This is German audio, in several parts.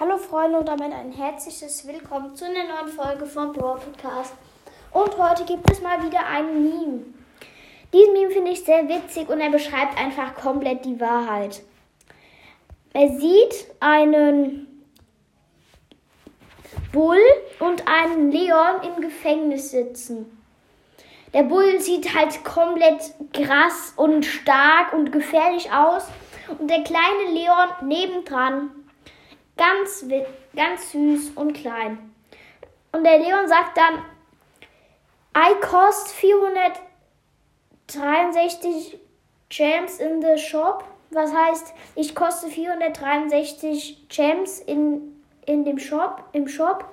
Hallo Freunde und damit ein herzliches Willkommen zu einer neuen Folge vom Brawl Podcast. Und heute gibt es mal wieder ein Meme. Diesen Meme finde ich sehr witzig und er beschreibt einfach komplett die Wahrheit. Er sieht einen Bull und einen Leon im Gefängnis sitzen. Der Bull sieht halt komplett krass und stark und gefährlich aus. Und der kleine Leon nebendran Ganz, ganz süß und klein. Und der Leon sagt dann, I cost 463 Gems in the shop. Was heißt, ich koste 463 Gems in, in dem Shop, im Shop.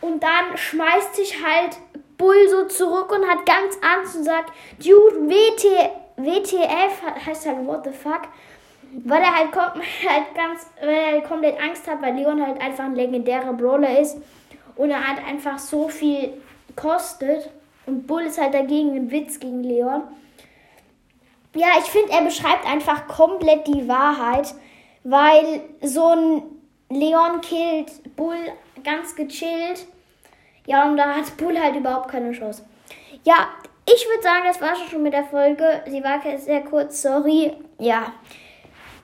Und dann schmeißt sich halt Bull so zurück und hat ganz Angst und sagt, Dude, WT, WTF, heißt halt what the fuck. Weil er halt, halt ganz, weil er halt komplett Angst hat, weil Leon halt einfach ein legendärer Brawler ist und er halt einfach so viel kostet. Und Bull ist halt dagegen ein Witz gegen Leon. Ja, ich finde, er beschreibt einfach komplett die Wahrheit, weil so ein Leon killt Bull ganz gechillt. Ja, und da hat Bull halt überhaupt keine Chance. Ja, ich würde sagen, das war schon mit der Folge. Sie war sehr kurz, sorry. Ja.